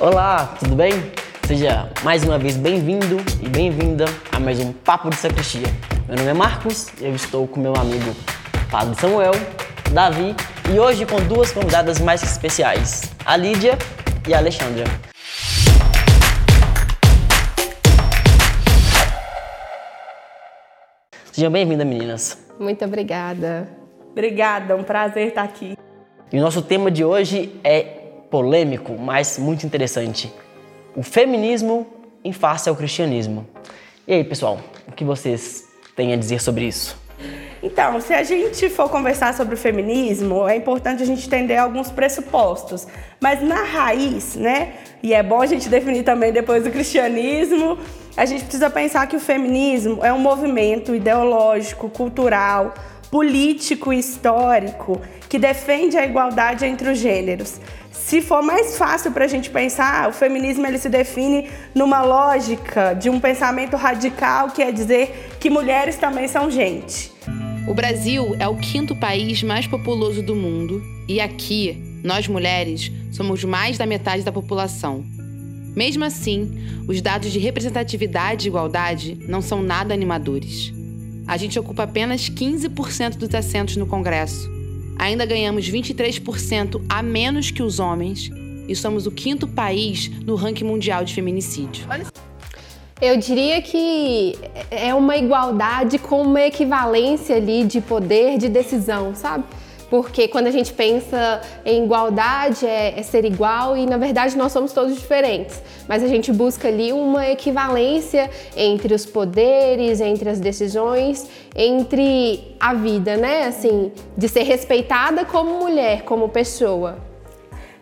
Olá, tudo bem? Seja mais uma vez bem-vindo e bem-vinda a mais um Papo de Sacristia. Meu nome é Marcos e eu estou com meu amigo Padre Samuel, Davi e hoje com duas convidadas mais especiais, a Lídia e a Alexandra. Sejam bem-vindas, meninas. Muito obrigada. Obrigada, um prazer estar aqui. E o nosso tema de hoje é polêmico, mas muito interessante. O feminismo em face ao cristianismo. E aí, pessoal, o que vocês têm a dizer sobre isso? Então, se a gente for conversar sobre o feminismo, é importante a gente entender alguns pressupostos. Mas na raiz, né? E é bom a gente definir também depois do cristianismo, a gente precisa pensar que o feminismo é um movimento ideológico, cultural, político histórico que defende a igualdade entre os gêneros. Se for mais fácil para a gente pensar, o feminismo ele se define numa lógica de um pensamento radical, que é dizer que mulheres também são gente. O Brasil é o quinto país mais populoso do mundo e aqui, nós mulheres, somos mais da metade da população. Mesmo assim, os dados de representatividade e igualdade não são nada animadores. A gente ocupa apenas 15% dos assentos no Congresso. Ainda ganhamos 23% a menos que os homens e somos o quinto país no ranking mundial de feminicídio. Eu diria que é uma igualdade com uma equivalência ali de poder de decisão, sabe? Porque quando a gente pensa em igualdade, é, é, ser igual e na verdade nós somos todos diferentes. Mas a gente busca ali uma equivalência entre os poderes, entre as decisões, entre a vida, né? Assim, de ser respeitada como mulher, como pessoa.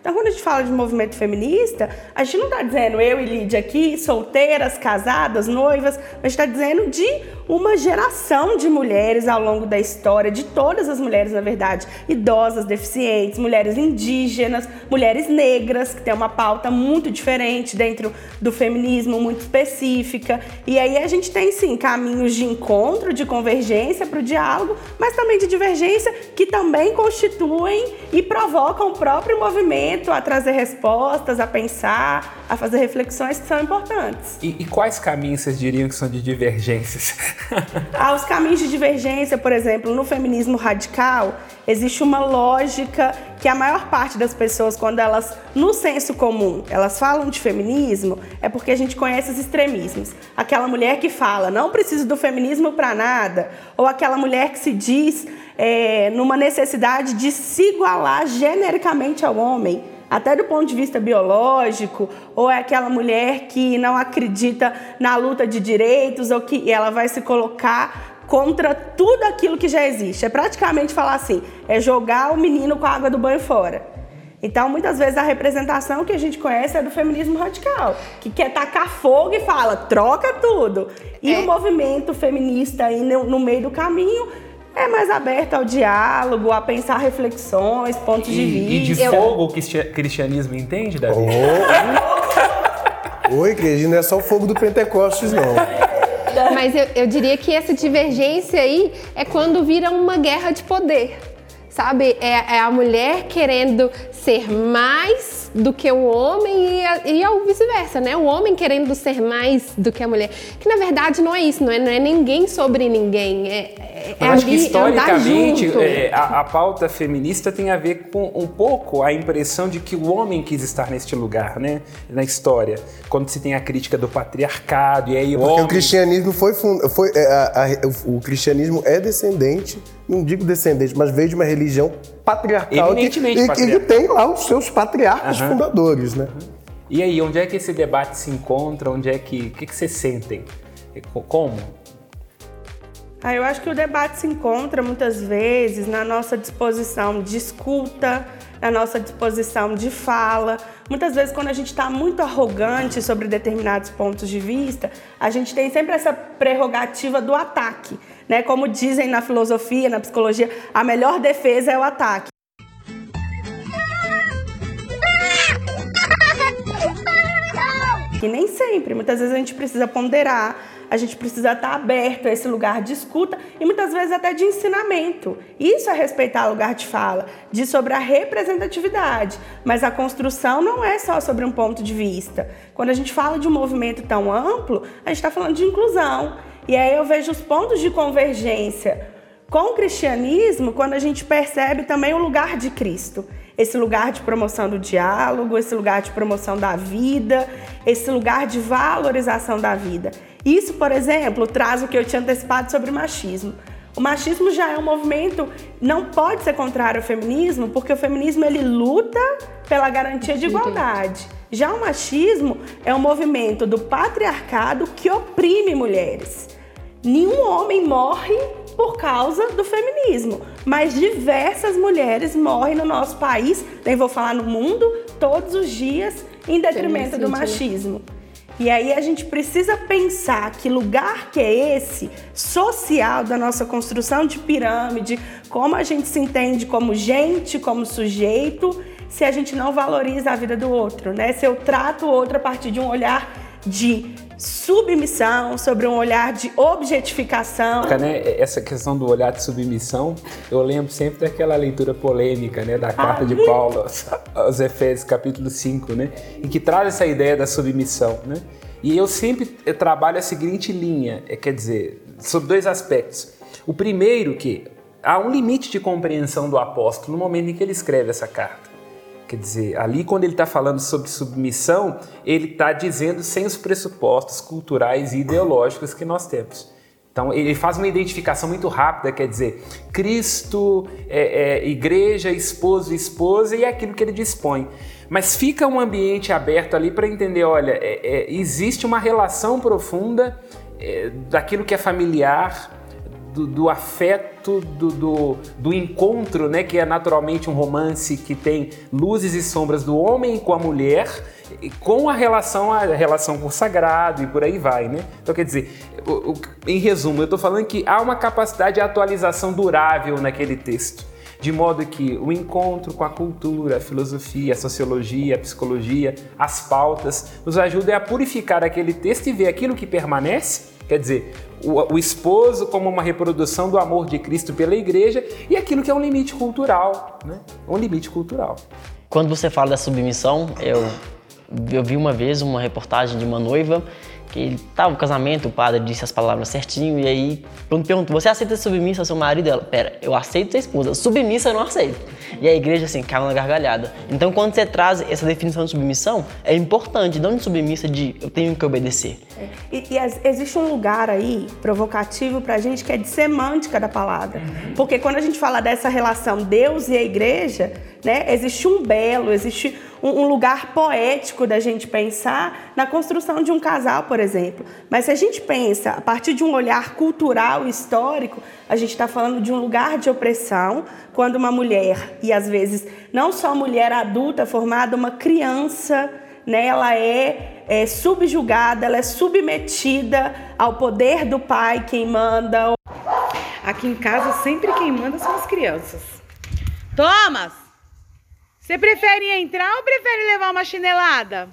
Então, quando a gente fala de movimento feminista, a gente não está dizendo eu e Lídia aqui, solteiras, casadas, noivas, mas está dizendo de uma geração de mulheres ao longo da história, de todas as mulheres, na verdade, idosas, deficientes, mulheres indígenas, mulheres negras, que tem uma pauta muito diferente dentro do feminismo, muito específica. E aí a gente tem sim caminhos de encontro, de convergência para o diálogo, mas também de divergência que também constituem e provocam o próprio movimento a trazer respostas, a pensar, a fazer reflexões que são importantes. E, e quais caminhos vocês diriam que são de divergências? ah, os caminhos de divergência, por exemplo, no feminismo radical, existe uma lógica que a maior parte das pessoas, quando elas, no senso comum, elas falam de feminismo, é porque a gente conhece os extremismos. Aquela mulher que fala, não preciso do feminismo para nada, ou aquela mulher que se diz é, numa necessidade de se igualar genericamente ao homem, até do ponto de vista biológico, ou é aquela mulher que não acredita na luta de direitos, ou que ela vai se colocar contra tudo aquilo que já existe. É praticamente falar assim, é jogar o menino com a água do banho fora. Então, muitas vezes a representação que a gente conhece é do feminismo radical, que quer tacar fogo e fala, troca tudo. E é. o movimento feminista aí no, no meio do caminho é mais aberto ao diálogo, a pensar reflexões, pontos e, de vista. E de fogo o cristianismo entende, Davi? Oh. Oi, igreja, não é só o fogo do Pentecostes, não. Mas eu, eu diria que essa divergência aí é quando vira uma guerra de poder sabe? É, é, a mulher querendo ser mais do que o homem e, e ao vice-versa, né? O homem querendo ser mais do que a mulher. Que na verdade não é isso, não é, não é ninguém sobre ninguém. É, é, Eu acho que historicamente é, a, a, pauta feminista tem a ver com um pouco a impressão de que o homem quis estar neste lugar, né? Na história. Quando se tem a crítica do patriarcado e aí o Porque homem... o cristianismo foi, foi é, a, a, o cristianismo é descendente não digo descendente, mas veio de uma religião patriarcal que, patriarcal. que tem lá os seus patriarcas uhum. fundadores, né? E aí, onde é que esse debate se encontra? Onde é que, o que, que vocês sentem? Como? Ah, eu acho que o debate se encontra muitas vezes na nossa disposição de escuta, na nossa disposição de fala. Muitas vezes, quando a gente está muito arrogante sobre determinados pontos de vista, a gente tem sempre essa prerrogativa do ataque. Né? Como dizem na filosofia, na psicologia, a melhor defesa é o ataque. Que nem sempre, muitas vezes a gente precisa ponderar, a gente precisa estar aberto a esse lugar de escuta e muitas vezes até de ensinamento. Isso é respeitar o lugar de fala, de sobre a representatividade. Mas a construção não é só sobre um ponto de vista. Quando a gente fala de um movimento tão amplo, a gente está falando de inclusão. E aí eu vejo os pontos de convergência com o cristianismo quando a gente percebe também o lugar de Cristo esse lugar de promoção do diálogo, esse lugar de promoção da vida, esse lugar de valorização da vida. Isso, por exemplo, traz o que eu tinha antecipado sobre machismo. O machismo já é um movimento, não pode ser contrário ao feminismo, porque o feminismo ele luta pela garantia de igualdade. Já o machismo é um movimento do patriarcado que oprime mulheres. Nenhum homem morre por causa do feminismo, mas diversas mulheres morrem no nosso país, nem vou falar no mundo, todos os dias em detrimento do machismo. E aí a gente precisa pensar que lugar que é esse social da nossa construção de pirâmide, como a gente se entende como gente, como sujeito, se a gente não valoriza a vida do outro, né? Se eu trato o outro a partir de um olhar de submissão, sobre um olhar de objetificação. Né? Essa questão do olhar de submissão, eu lembro sempre daquela leitura polêmica né, da carta ah, de Paulo aos Efésios, capítulo 5, né, em que traz essa ideia da submissão. Né? E eu sempre trabalho a seguinte linha, é, quer dizer, sobre dois aspectos. O primeiro que há um limite de compreensão do apóstolo no momento em que ele escreve essa carta. Quer dizer, ali quando ele está falando sobre submissão, ele está dizendo sem os pressupostos culturais e ideológicos que nós temos. Então ele faz uma identificação muito rápida, quer dizer, Cristo, é, é, igreja, esposo, esposa e é aquilo que ele dispõe. Mas fica um ambiente aberto ali para entender, olha, é, é, existe uma relação profunda é, daquilo que é familiar, do, do afeto, do, do, do, encontro, né, que é naturalmente um romance que tem luzes e sombras do homem com a mulher, com a relação a relação com o sagrado e por aí vai, né? Então quer dizer, o, o, em resumo, eu estou falando que há uma capacidade de atualização durável naquele texto de modo que o encontro com a cultura, a filosofia, a sociologia, a psicologia, as pautas, nos ajudem a purificar aquele texto e ver aquilo que permanece Quer dizer, o, o, esposo como uma reprodução do amor de Cristo pela igreja e aquilo que é um limite cultural, né? Um limite cultural. Quando você fala da submissão, eu, eu vi uma vez uma reportagem de uma noiva que tava no casamento, o padre disse as palavras certinho, e aí, quando perguntou, você aceita submissa ao seu marido? Ela, pera, eu aceito ser esposa, submissa eu não aceito. E a igreja, assim, caiu na gargalhada. Então, quando você traz essa definição de submissão, é importante, não de submissa de eu tenho que obedecer. É. E, e, existe um lugar aí provocativo pra gente que é de semântica da palavra. Uhum. Porque quando a gente fala dessa relação Deus e a igreja, né, existe um belo, existe um, lugar poético da gente pensar na construção de um casal, por exemplo. Mas se a gente pensa a partir de um olhar cultural e histórico, a gente está falando de um lugar de opressão, quando uma mulher, e às vezes não só mulher adulta formada, uma criança, né, ela é, é subjugada, ela é submetida ao poder do pai, quem manda. Aqui em casa sempre quem manda são as crianças. Thomas! Você prefere entrar ou prefere levar uma chinelada?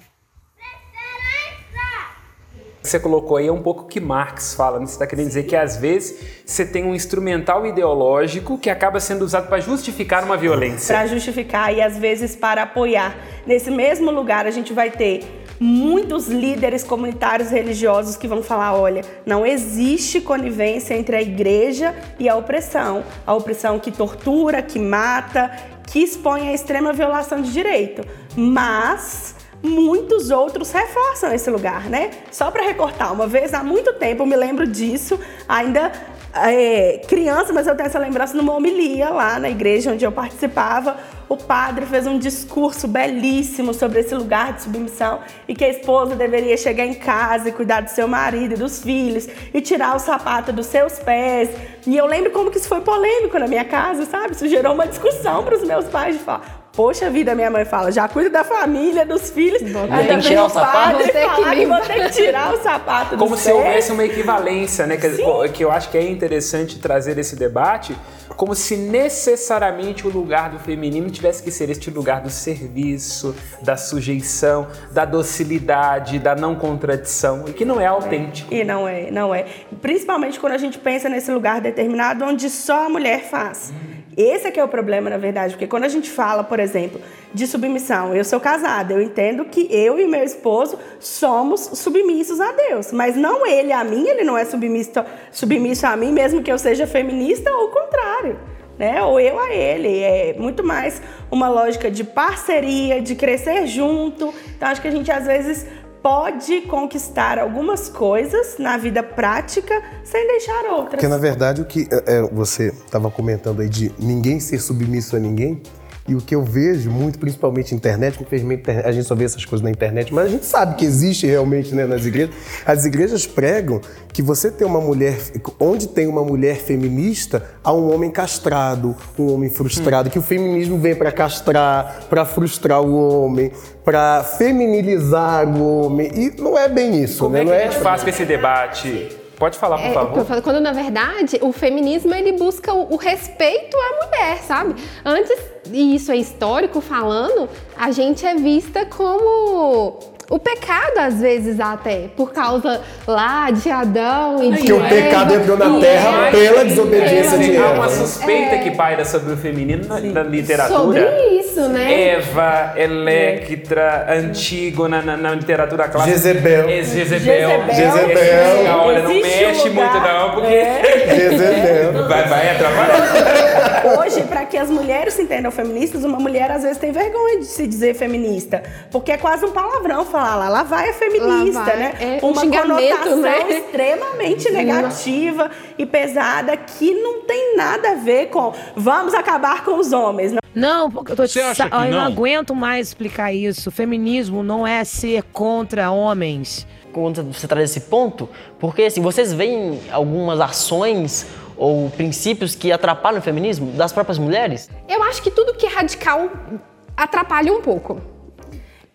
Você colocou aí é um pouco o que Marx fala, né? você está querendo dizer que às vezes você tem um instrumental ideológico que acaba sendo usado para justificar uma violência. Para justificar e às vezes para apoiar. Nesse mesmo lugar a gente vai ter muitos líderes comunitários religiosos que vão falar: olha, não existe conivência entre a igreja e a opressão. A opressão que tortura, que mata, que expõe a extrema violação de direito, mas muitos outros reforçam esse lugar, né? Só para recortar, uma vez há muito tempo, eu me lembro disso, ainda é, criança, mas eu tenho essa lembrança numa homilia lá na igreja onde eu participava. O padre fez um discurso belíssimo sobre esse lugar de submissão e que a esposa deveria chegar em casa e cuidar do seu marido e dos filhos e tirar o sapato dos seus pés. E eu lembro como que isso foi polêmico na minha casa, sabe? Isso gerou uma discussão para os meus pais de falar Poxa vida, minha mãe fala, já cuida da família, dos filhos. Ainda tem que tirar o sapato. Vou ter que, vou ter que tirar o sapato Como se houvesse uma equivalência, né? Que, que, eu acho que é interessante trazer esse debate, como se necessariamente o lugar do feminino tivesse que ser este lugar do serviço, da sujeição, da docilidade, da não contradição, e que não é autêntico. E não é, não é. Principalmente quando a gente pensa nesse lugar determinado onde só a mulher faz. Esse é que é o problema, na verdade, porque quando a gente fala, por exemplo, de submissão, eu sou casada, eu entendo que eu e meu esposo somos submissos a Deus, mas não ele a mim, ele não é submisso, submisso a mim, mesmo que eu seja feminista ou o contrário. Né? Ou eu a ele. É muito mais uma lógica de parceria, de crescer junto. Então, acho que a gente às vezes pode conquistar algumas coisas na vida prática sem deixar outras. Porque na verdade o que é, você estava comentando aí de ninguém ser submisso a ninguém, e o que eu vejo muito, principalmente na internet, infelizmente a gente só vê essas coisas na internet, mas a gente sabe que existe realmente né, nas igrejas. As igrejas pregam que você tem uma mulher, onde tem uma mulher feminista, há um homem castrado, um homem frustrado, hum. que o feminismo vem para castrar, para frustrar o homem, para feminilizar o homem. E não é bem isso, Como né? É que não é... faz com esse debate? Pode falar, por é, favor. Quando, na verdade, o feminismo ele busca o, o, respeito à mulher, sabe? Antes, e isso é histórico falando, a gente é vista como o pecado, às vezes, até, por causa lá de Adão e de Porque o pecado entrou na terra pela desobediência de Eva. Há uma suspeita é. que paira sobre o feminino na, na, literatura. Sobre isso, né? Eva, Electra, Antígona na, na literatura clássica. Jezebel. É, Jezebel. Jezebel. Olha, não mexe muito não, porque... É. Jezebel. Vai, vai atrapalhar. Hoje, para que as mulheres se entendam feministas, uma mulher às vezes tem vergonha de se dizer feminista, porque é quase um palavrão falar lá, lá vai a feminista, vai. né? É um Uma conotação né? extremamente negativa e pesada que não tem nada a ver com vamos acabar com os homens. Não, porque eu tô Você acha que eu não? não aguento mais explicar isso. Feminismo não é ser contra homens. Quando você traz esse ponto, porque assim, vocês veem algumas ações ou princípios que atrapalham o feminismo das próprias mulheres? Eu acho que tudo que é radical atrapalha um pouco.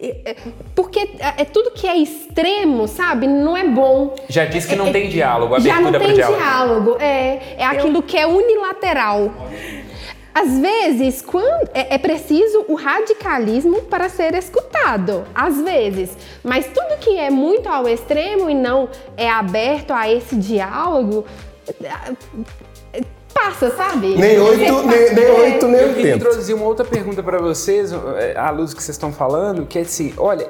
É, porque é, é tudo que é extremo, sabe? Não é bom. Já disse que não é, tem diálogo, já não tem diálogo. diálogo. É, é aquilo Eu... que é unilateral. Às vezes, quando, é, é, preciso o radicalismo para ser escutado. Às vezes. Mas tudo que é muito ao extremo e não é aberto a esse diálogo passa, sabe? Nem oito, nem, nem oito, nem Eu queria introduzir uma outra pergunta para vocês, é, à luz que vocês estão falando, que é assim, olha,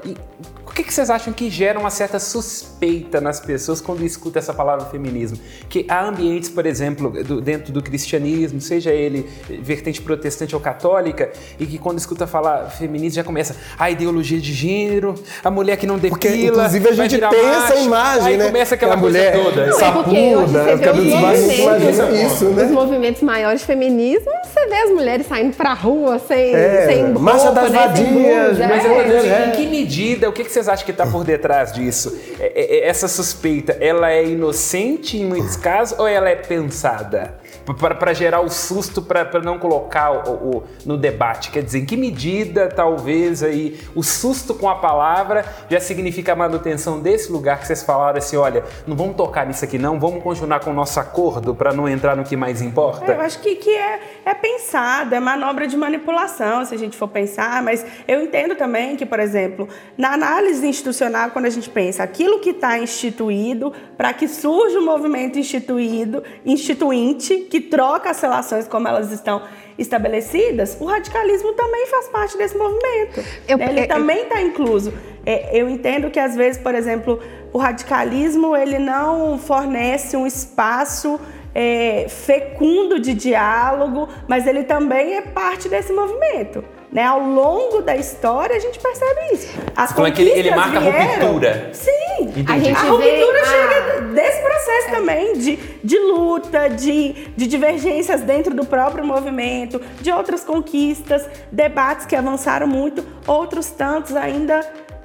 o que, que, vocês acham que gera uma certa suspeita nas pessoas quando escutam essa palavra feminismo? Que há ambientes, por exemplo, do, dentro do cristianismo, seja ele vertente protestante ou católica, e que quando escuta falar feminismo já começa a ideologia de gênero, a mulher que não depila, porque, inclusive a gente tem essa imagem, aí né? começa aquela mulher toda. Não, é porque hoje você vê os movimentos, isso, né? os movimentos maiores de feminismo, você vê as mulheres saindo pra rua sem, é, sem roupa, marcha das né, vadias, mas é, em que medida, o que, que vocês acham que está por detrás disso? É, é, é, essa suspeita, ela é inocente em muitos casos ou ela é pensada? Para gerar o susto, para não colocar o, o, no debate. Quer dizer, em que medida talvez aí o susto com a palavra já significa a manutenção desse lugar que vocês falaram assim, olha, não vamos tocar nisso aqui não, vamos continuar com o nosso acordo para não entrar no que mais importa? É, eu acho que, que é, é pensado, é manobra de manipulação, se a gente for pensar, mas eu entendo também que, por exemplo, na análise institucional, quando a gente pensa aquilo que está instituído, para que surja um movimento instituído, instituinte, que troca as relações como elas estão estabelecidas, o radicalismo também faz parte desse movimento. Eu, ele eu, também está incluso. É, eu entendo que às vezes, por exemplo, o radicalismo ele não fornece um espaço é, fecundo de diálogo, mas ele também é parte desse movimento. Né? Ao longo da história a gente percebe isso. As Como é que ele, ele marca vieram, a ruptura? Sim, Entendi. a, gente a ruptura chega desse processo é. também de, de luta, de, de divergências dentro do próprio movimento, de outras conquistas, debates que avançaram muito, outros tantos ainda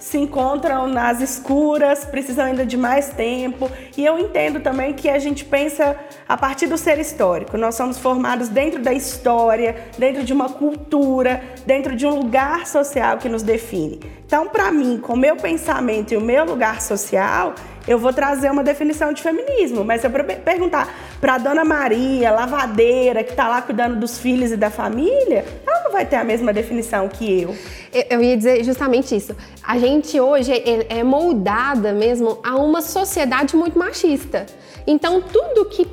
se encontram nas escuras, precisam ainda de mais tempo. E eu entendo também que a gente pensa a partir do ser histórico. Nós somos formados dentro da história, dentro de uma cultura, dentro de um lugar social que nos define. Então, para mim, com o meu pensamento e o meu lugar social, eu vou trazer uma definição de feminismo. Mas se eu perguntar para a dona Maria, lavadeira, que está lá cuidando dos filhos e da família, não vai ter a mesma definição que eu. Eu ia dizer justamente isso. A gente hoje é, é moldada mesmo a uma sociedade muito machista. Então, tudo que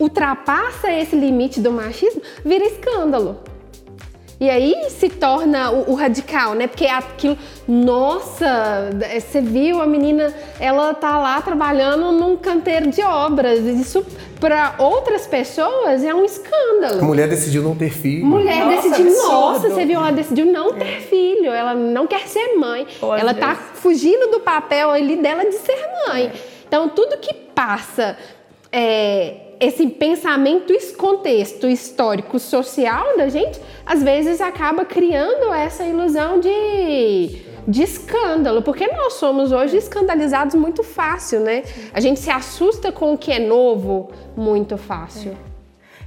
ultrapassa esse limite do machismo vira escândalo. E aí se torna o, o, radical, né? Porque aquilo, nossa, você viu a menina, ela tá lá trabalhando num canteiro de obras. Isso para outras pessoas é um escândalo. A mulher decidiu não ter filho. Mulher nossa, decidiu, absurdo. nossa, você viu, ela decidiu não ter é. filho. Ela não quer ser mãe. Pô, ela tá fugindo do papel ali dela de ser mãe. É. Então tudo que passa é, esse pensamento, esse contexto histórico, social da gente, às vezes acaba criando essa ilusão de, de escândalo, porque nós somos hoje escandalizados muito fácil, né? A gente se assusta com o que é novo muito fácil. É.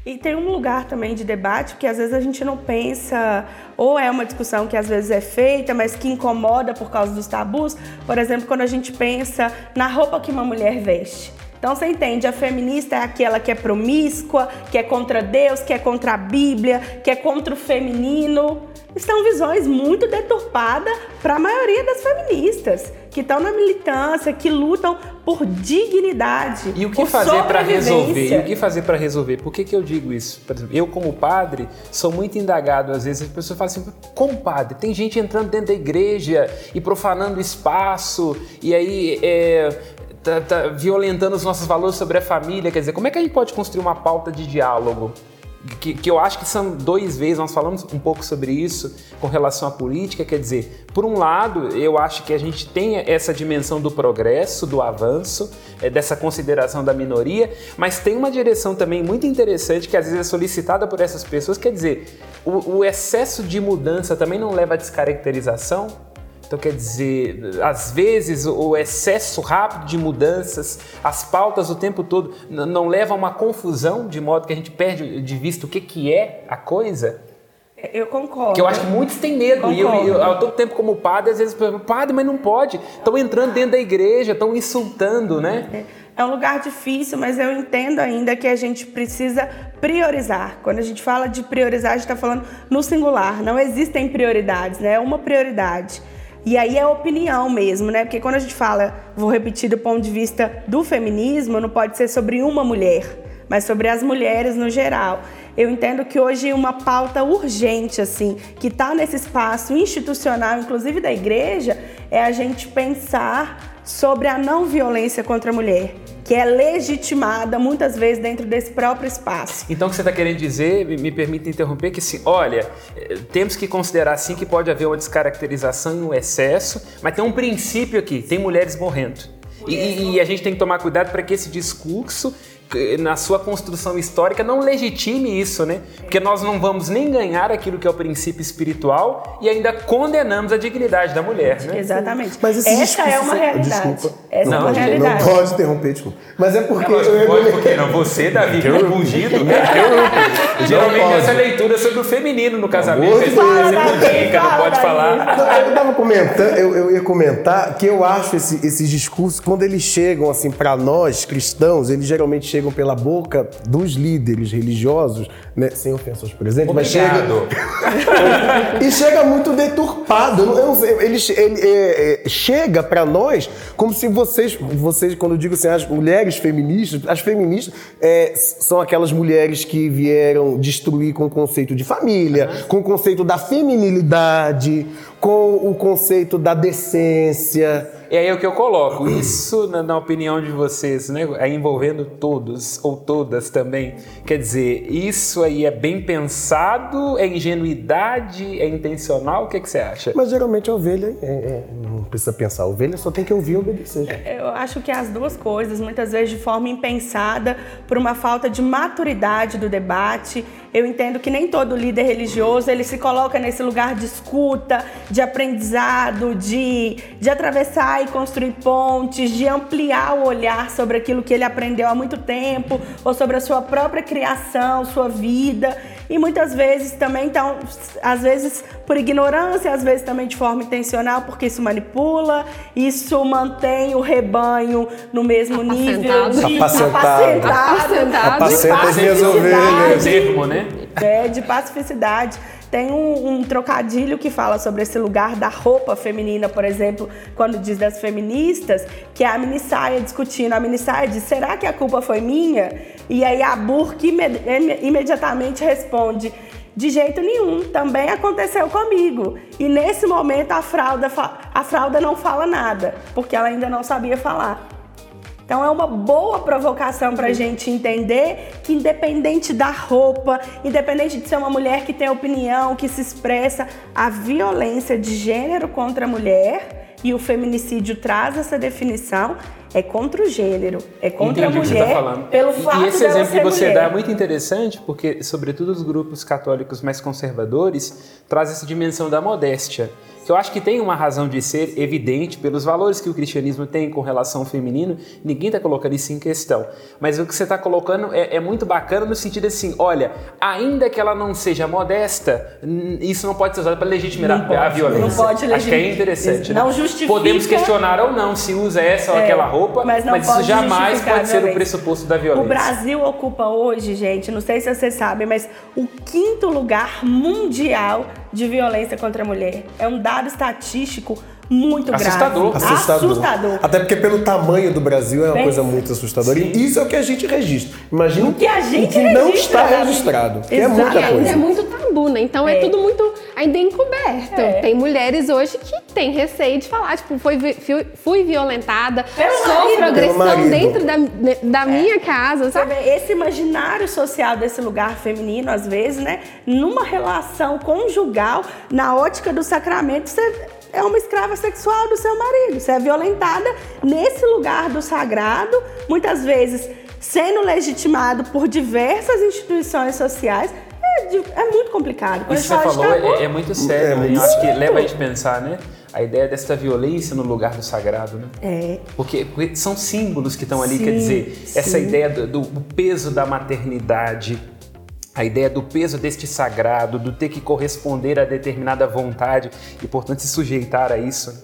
E tem um lugar também de debate que às vezes a gente não pensa, ou é uma discussão que às vezes é feita, mas que incomoda por causa dos tabus. Por exemplo, quando a gente pensa na roupa que uma mulher veste. Então você entende, a feminista é aquela que é promíscua, que é contra Deus, que é contra a Bíblia, que é contra o feminino. São visões muito deturpadas para a maioria das feministas, que estão na militância, que lutam por dignidade. E o que fazer para resolver? E o que fazer para resolver? Por que, que eu digo isso? Por exemplo, eu, como padre, sou muito indagado. Às vezes as pessoas falam assim: como padre? Tem gente entrando dentro da igreja e profanando o espaço, e aí é, tá, tá violentando os nossos valores sobre a família. Quer dizer, como é que a gente pode construir uma pauta de diálogo? Que, que, eu acho que são dois vezes, nós falamos um pouco sobre isso com relação à política, quer dizer, por um lado, eu acho que a gente tem essa dimensão do progresso, do avanço, é, dessa consideração da minoria, mas tem uma direção também muito interessante que às vezes é solicitada por essas pessoas, quer dizer, o, o excesso de mudança também não leva à descaracterização? Então, quer dizer, às vezes o excesso rápido de mudanças, as pautas o tempo todo, não levam a uma confusão, de modo que a gente perde de vista o que, que é a coisa? Eu concordo. Que eu acho que muitos têm medo. Concordo. E eu, eu, eu, todo tempo, como padre, às vezes, padre, mas não pode. Estão entrando dentro da igreja, estão insultando, né? É um lugar difícil, mas eu entendo ainda que a gente precisa priorizar. Quando a gente fala de priorizar, a gente está falando no singular. Não existem prioridades, né? É uma prioridade. E aí é opinião mesmo, né? Porque quando a gente fala, vou repetir do ponto de vista do feminismo, não pode ser sobre uma mulher, mas sobre as mulheres no geral. Eu entendo que hoje uma pauta urgente, assim, que está nesse espaço institucional, inclusive da igreja, é a gente pensar sobre a não violência contra a mulher que é legitimada muitas vezes dentro desse próprio espaço. Então, o que você está querendo dizer, me permita interromper, que sim, olha, eh, temos que considerar sim que pode haver uma descaracterização e um excesso, mas tem um princípio aqui: tem mulheres morrendo. E, e, a gente tem que tomar cuidado para que esse discurso na sua construção histórica não legitime isso, né? Porque nós não vamos nem ganhar aquilo que é o princípio espiritual e ainda condenamos a dignidade da mulher, né? Exatamente. Mas Essa é uma realidade. Desculpa. Essa não, é uma realidade. Não pode interromper, desculpa. Mas é porque... Não, eu... pode porque não. Você, Davi, que é né? Geralmente essa leitura é sobre o feminino no casamento. Você não pode falar. Não, eu estava comentando, eu, eu, ia comentar que eu acho esse, esses discursos, quando eles chegam assim para nós, cristãos, eles geralmente chegam pela boca dos líderes religiosos, né? sem ofensa aos presentes, mas chega. e chega muito deturpado. Eu ele, ele é, é, chega para nós como se vocês, vocês, quando eu digo assim, as mulheres feministas, as feministas é, são aquelas mulheres que vieram destruir com o conceito de família, com o conceito da feminilidade, com o conceito da decência E aí é o que eu coloco. Isso, na, na opinião de vocês, né, é envolvendo todos ou todas também. Quer dizer, isso aí é bem pensado, é ingenuidade, é intencional? O que, que você acha? Mas geralmente a ovelha é, é, não precisa pensar. A ovelha só tem que ouvir e obedecer. Eu acho que as duas coisas, muitas vezes de forma impensada, por uma falta de maturidade do debate. Eu entendo que nem todo líder religioso ele se coloca nesse lugar de escuta, de aprendizado, de, de atravessar e construir pontes, de ampliar o olhar sobre aquilo que ele aprendeu há muito tempo ou sobre a sua própria criação, sua vida. E muitas vezes também, então, às vezes por ignorância, às vezes também de forma intencional, porque isso manipula, isso mantém o rebanho no mesmo nível de Apacentado. apacentado, Apacenta as minhas pacificidade. ovelhas. né? É, de pacificidade. Tem um, um trocadilho que fala sobre esse lugar da roupa feminina, por exemplo, quando diz das feministas, que é a mini saia discutindo. A mini saia diz: será que a culpa foi minha? E aí a Burke imed- im- imediatamente responde: de jeito nenhum, também aconteceu comigo. E nesse momento a fralda, a fralda não fala nada, porque ela ainda não sabia falar. Então é uma boa provocação para a gente entender que independente da roupa, independente de ser uma mulher que tem opinião, que se expressa, a violência de gênero contra a mulher e o feminicídio traz essa definição é contra o gênero, é contra Entendi a o que você mulher está falando. pelo E- fato e esse exemplo que você mulher. dá é muito interessante, porque, sobretudo, os grupos católicos mais conservadores trazem essa dimensão da modéstia. Que eu acho que tem uma razão de ser evidente pelos valores que o cristianismo tem com relação ao feminino, ninguém está colocando isso em questão. Mas o que você está colocando é, é muito bacana no sentido assim: olha, ainda que ela não seja modesta, isso não pode ser usado para legitimar a- violência. não pode Acho que é interessante. Não né? justifica- Podemos questionar ou não se usa essa ou É, aquela roupa, mas mas, isso pode jamais pode ser o pressuposto da violência. O Brasil ocupa hoje, gente, não sei se vocês sabem, mas o quinto lugar mundial de violência contra a mulher. É um dado estatístico muito Assustador. grave. Assustador. Assustador. Até porque pelo tamanho do Brasil é uma coisa muito assustadora. sim. E isso é o que a gente registra. Imagina O que a gente o que não registra, está né? registrado. Que é muita ainda coisa. é muito tabu, né? Então é, É. tudo muito ainda encoberto. É. Tem mulheres hoje que têm receio de falar, tipo, fui, vi- fui, fui violentada, Pelo sofro marido. Agressão dentro da, da minha casa, sabe? esse imaginário social desse lugar feminino, às vezes, né? Numa relação conjugal, na ótica do sacramento, você é uma escrava sexual do seu marido. Você é violentada nesse lugar do sagrado, muitas vezes sendo legitimado por diversas instituições sociais. É, de- é muito complicado. Quando Isso que você falou é, é muito sério, É né? muito Eu acho que leva a gente a pensar, né? A ideia dessa violência no lugar do sagrado, né? É. Porque, porque são símbolos que estão ali, Sim, quer dizer, essa sim. ideia do, do peso da maternidade, a ideia do peso deste sagrado, do ter que corresponder a determinada vontade e, portanto, se sujeitar a isso.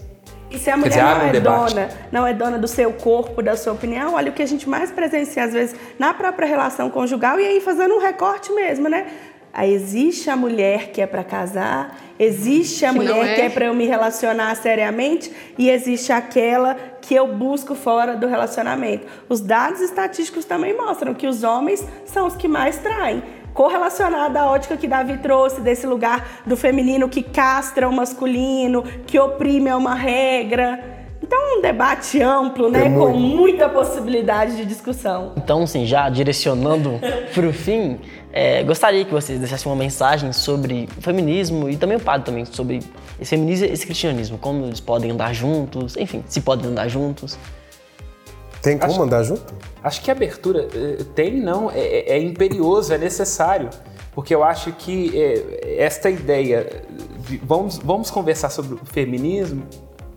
E se a mulher dizer, não um é dona, não é dona do seu corpo, da sua opinião, olha o que a gente mais presencia às vezes na própria relação conjugal e aí fazendo um recorte mesmo, né? Aí existe a mulher que é para casar, existe a Que mulher é. que é para eu me relacionar seriamente e existe aquela que eu busco fora do relacionamento. Os dados estatísticos também mostram que os homens são os que mais traem. Correlacionado à ótica que Davi trouxe desse lugar do feminino que castra o masculino, que oprime é uma regra. Então, é um debate amplo, né? É com muito. muita possibilidade de discussão. Então, assim, já direcionando para o fim, é, gostaria que vocês deixassem uma mensagem sobre o feminismo e também o padre também, sobre esse feminismo e esse cristianismo, como eles podem andar juntos, enfim, se podem andar juntos. Tem como andar junto? Acho que a abertura eh, tem, não, é, é imperioso, é necessário. Porque eu acho que eh, esta ideia de vamos, vamos conversar sobre o feminismo,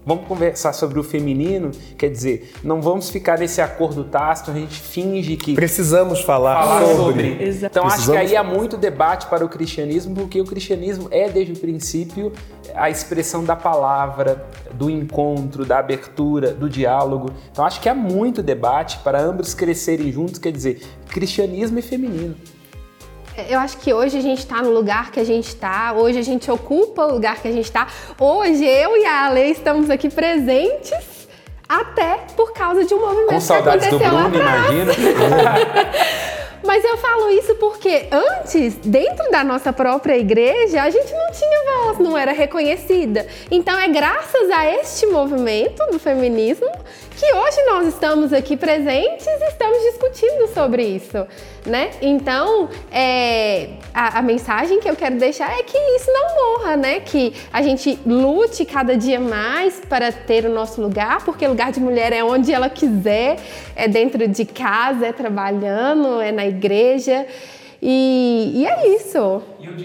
vamos conversar sobre o feminino, quer dizer, não vamos ficar nesse acordo tácito, a gente finge que Precisamos falar, falar sobre. sobre. Então acho que aí há muito debate para o cristianismo, porque o cristianismo é desde o princípio a expressão da palavra, do encontro, da abertura, do diálogo. Então acho que há muito debate para ambos crescerem juntos, quer dizer, cristianismo e feminino. Eu acho que hoje a gente está no lugar que a gente está, hoje a gente ocupa o lugar que a gente está. Hoje eu e a Ale estamos aqui presentes até por causa de um movimento Com saudades que do aconteceu lá Bruno, atrás. imagina. Mas eu falo isso porque antes, dentro da nossa própria igreja, a gente não tinha voz, não era reconhecida. Então é graças a este movimento do feminismo que hoje nós estamos aqui presentes e estamos discutindo sobre isso, né? Então, é, a, a, mensagem que eu quero deixar é que isso não morra, né? Que a gente lute cada dia mais para ter o nosso lugar, porque lugar de mulher é onde ela quiser, é dentro de casa, é trabalhando, é na igreja. E, e é isso.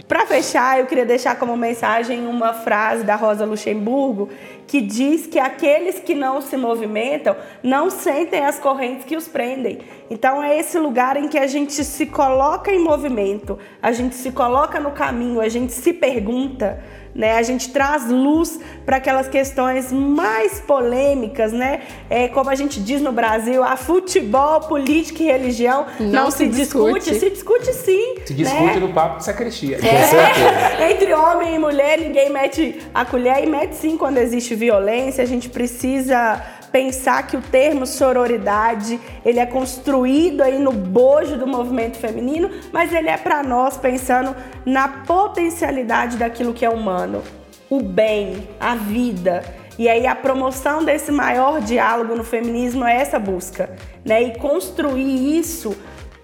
Para fechar, eu queria deixar como mensagem uma frase da Rosa Luxemburgo que diz que aqueles que não se movimentam não sentem as correntes que os prendem. Então é esse lugar em que a gente se coloca em movimento, a gente se coloca no caminho, a gente se pergunta né? A gente traz luz para aquelas questões mais polêmicas, né? É, como a gente diz no Brasil, a futebol, política e religião não, não se, se discute. discute. se discute sim. Se discute né? no papo de sacristia. É, entre homem e mulher, ninguém mete a colher e mete sim quando existe violência. A gente precisa pensar que o termo sororidade ele é construído aí no bojo do movimento feminino, mas ele é para nós pensando na potencialidade daquilo que é humano, o bem, a vida. E aí a promoção desse maior diálogo no feminismo é essa busca, né? E construir isso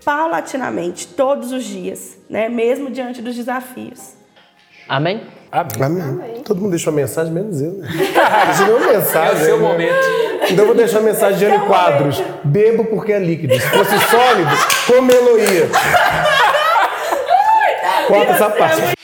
paulatinamente, todos os dias, né? Mesmo diante dos desafios. Amém? Amém. Amém. Todo mundo deixou a mensagem, menos eu. Né? Deixou mensagem. É o seu né? momento. Então eu vou deixar a mensagem de Anne Quadros. Bebo porque é líquido. Se fosse sólido, como ia. Corta essa parte.